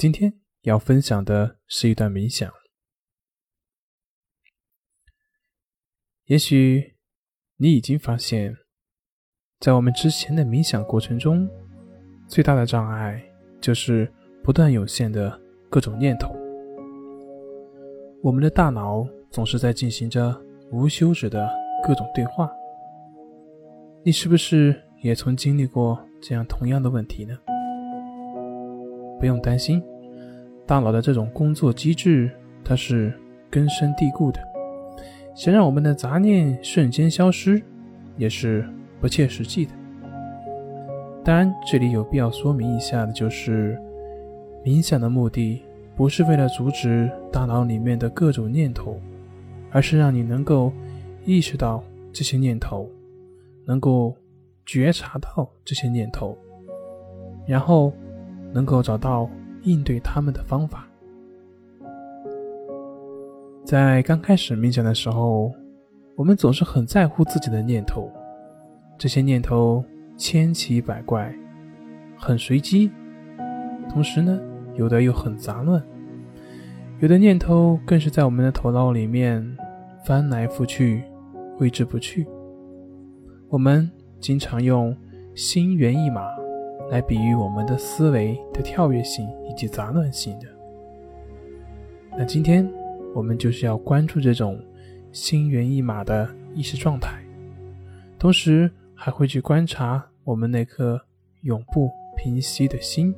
今天要分享的是一段冥想。也许你已经发现，在我们之前的冥想过程中，最大的障碍就是不断涌现的各种念头。我们的大脑总是在进行着无休止的各种对话。你是不是也曾经历过这样同样的问题呢？不用担心，大脑的这种工作机制它是根深蒂固的，想让我们的杂念瞬间消失，也是不切实际的。当然，这里有必要说明一下的就是，冥想的目的不是为了阻止大脑里面的各种念头，而是让你能够意识到这些念头。能够觉察到这些念头，然后能够找到应对他们的方法。在刚开始冥想的时候，我们总是很在乎自己的念头，这些念头千奇百怪，很随机，同时呢，有的又很杂乱，有的念头更是在我们的头脑里面翻来覆去，挥之不去。我们经常用心猿意马来比喻我们的思维的跳跃性以及杂乱性的。那今天我们就是要关注这种心猿意马的意识状态，同时还会去观察我们那颗永不平息的心。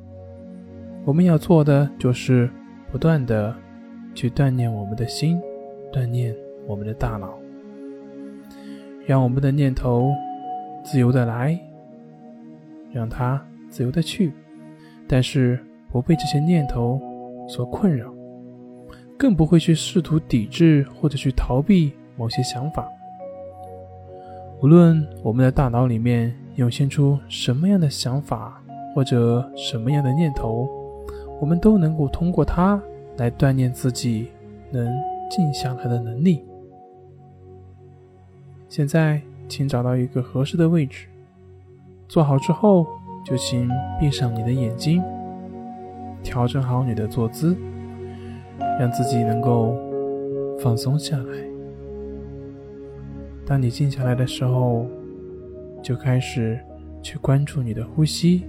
我们要做的就是不断的去锻炼我们的心，锻炼我们的大脑。让我们的念头自由的来，让它自由的去，但是不被这些念头所困扰，更不会去试图抵制或者去逃避某些想法。无论我们的大脑里面涌现出什么样的想法或者什么样的念头，我们都能够通过它来锻炼自己能静下来的能力。现在，请找到一个合适的位置，坐好之后，就请闭上你的眼睛，调整好你的坐姿，让自己能够放松下来。当你静下来的时候，就开始去关注你的呼吸，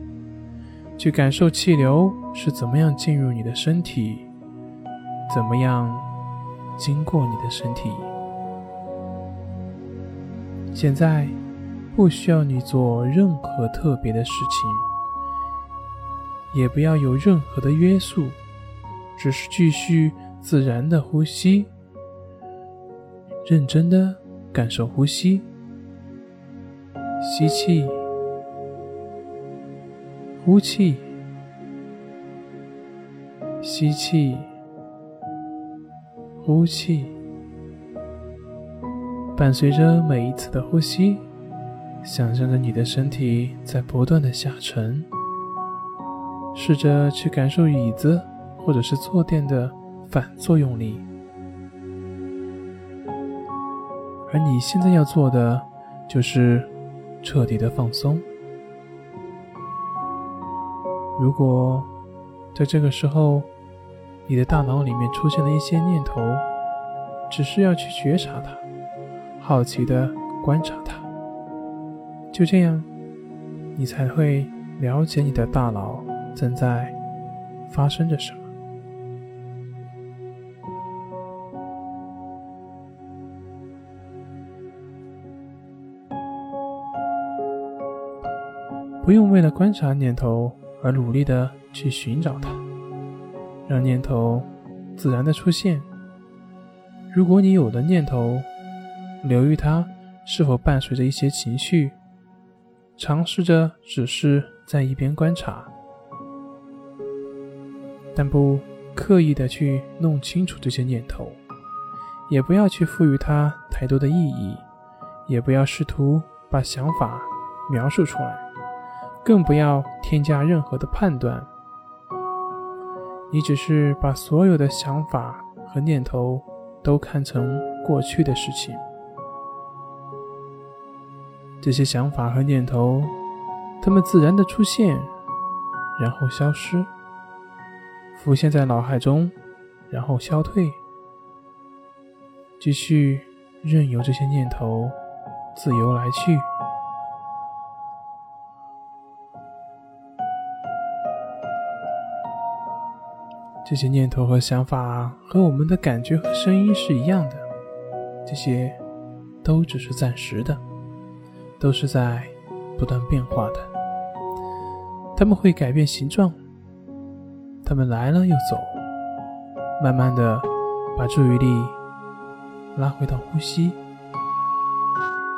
去感受气流是怎么样进入你的身体，怎么样经过你的身体。现在不需要你做任何特别的事情，也不要有任何的约束，只是继续自然的呼吸，认真的感受呼吸，吸气，呼气，吸气，呼气。伴随着每一次的呼吸，想象着你的身体在不断的下沉。试着去感受椅子或者是坐垫的反作用力。而你现在要做的，就是彻底的放松。如果在这个时候，你的大脑里面出现了一些念头，只是要去觉察它。好奇的观察它，就这样，你才会了解你的大脑正在发生着什么。不用为了观察念头而努力的去寻找它，让念头自然的出现。如果你有的念头，留意它是否伴随着一些情绪，尝试着只是在一边观察，但不刻意的去弄清楚这些念头，也不要去赋予它太多的意义，也不要试图把想法描述出来，更不要添加任何的判断。你只是把所有的想法和念头都看成过去的事情。这些想法和念头，它们自然的出现，然后消失，浮现在脑海中，然后消退，继续任由这些念头自由来去。这些念头和想法和我们的感觉和声音是一样的，这些都只是暂时的，都是在不断变化的。他们会改变形状，他们来了又走，慢慢的把注意力拉回到呼吸，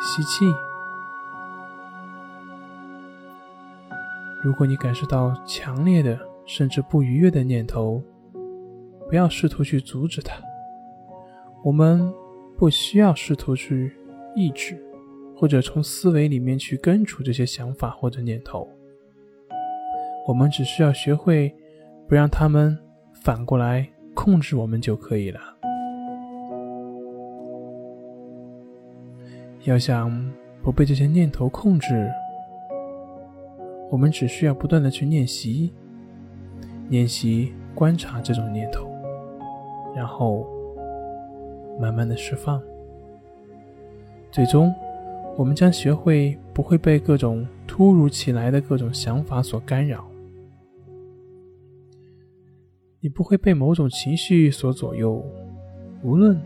吸气。如果你感受到强烈的甚至不愉悦的念头，不要试图去阻止它，我们不需要试图去抑制，或者从思维里面去根除这些想法或者念头。我们只需要学会不让他们反过来控制我们就可以了。要想不被这些念头控制，我们只需要不断的去练习，练习观察这种念头。然后慢慢的释放，最终我们将学会不会被各种突如其来的各种想法所干扰。你不会被某种情绪所左右，无论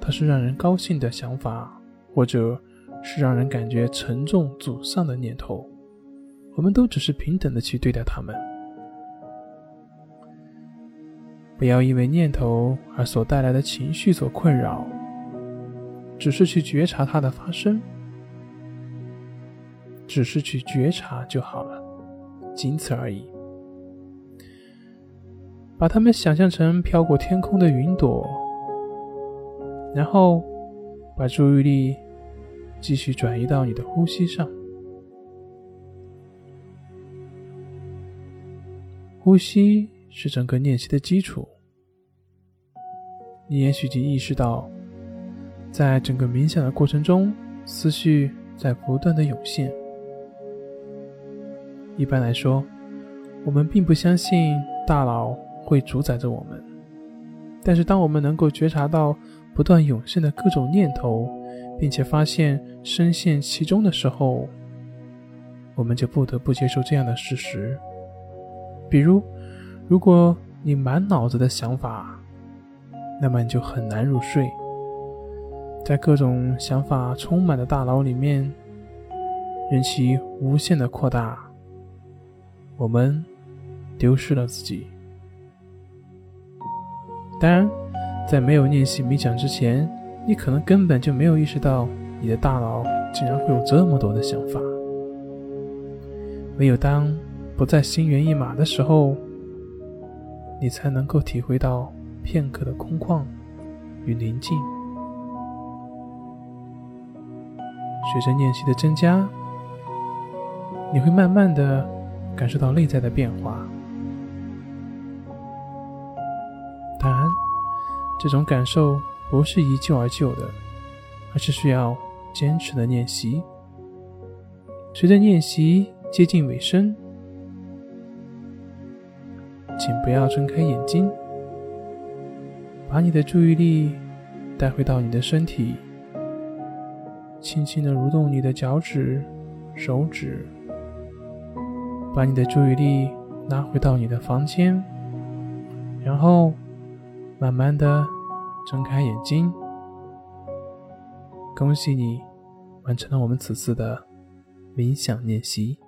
它是让人高兴的想法，或者是让人感觉沉重沮丧的念头，我们都只是平等的去对待他们。不要因为念头而所带来的情绪所困扰，只是去觉察它的发生，只是去觉察就好了，仅此而已。把它们想象成飘过天空的云朵，然后把注意力继续转移到你的呼吸上，呼吸。是整个练习的基础。你也许已经意识到，在整个冥想的过程中，思绪在不断的涌现。一般来说，我们并不相信大脑会主宰着我们。但是，当我们能够觉察到不断涌现的各种念头，并且发现深陷其中的时候，我们就不得不接受这样的事实，比如。如果你满脑子的想法，那么你就很难入睡。在各种想法充满的大脑里面，任其无限的扩大，我们丢失了自己。当然，在没有练习冥想之前，你可能根本就没有意识到你的大脑竟然会有这么多的想法。唯有当不再心猿意马的时候，你才能够体会到片刻的空旷与宁静。随着练习的增加，你会慢慢的感受到内在的变化。当然，这种感受不是一就而就的，而是需要坚持的练习。随着练习接近尾声。请不要睁开眼睛，把你的注意力带回到你的身体，轻轻的蠕动你的脚趾、手指，把你的注意力拉回到你的房间，然后慢慢的睁开眼睛。恭喜你完成了我们此次的冥想练习。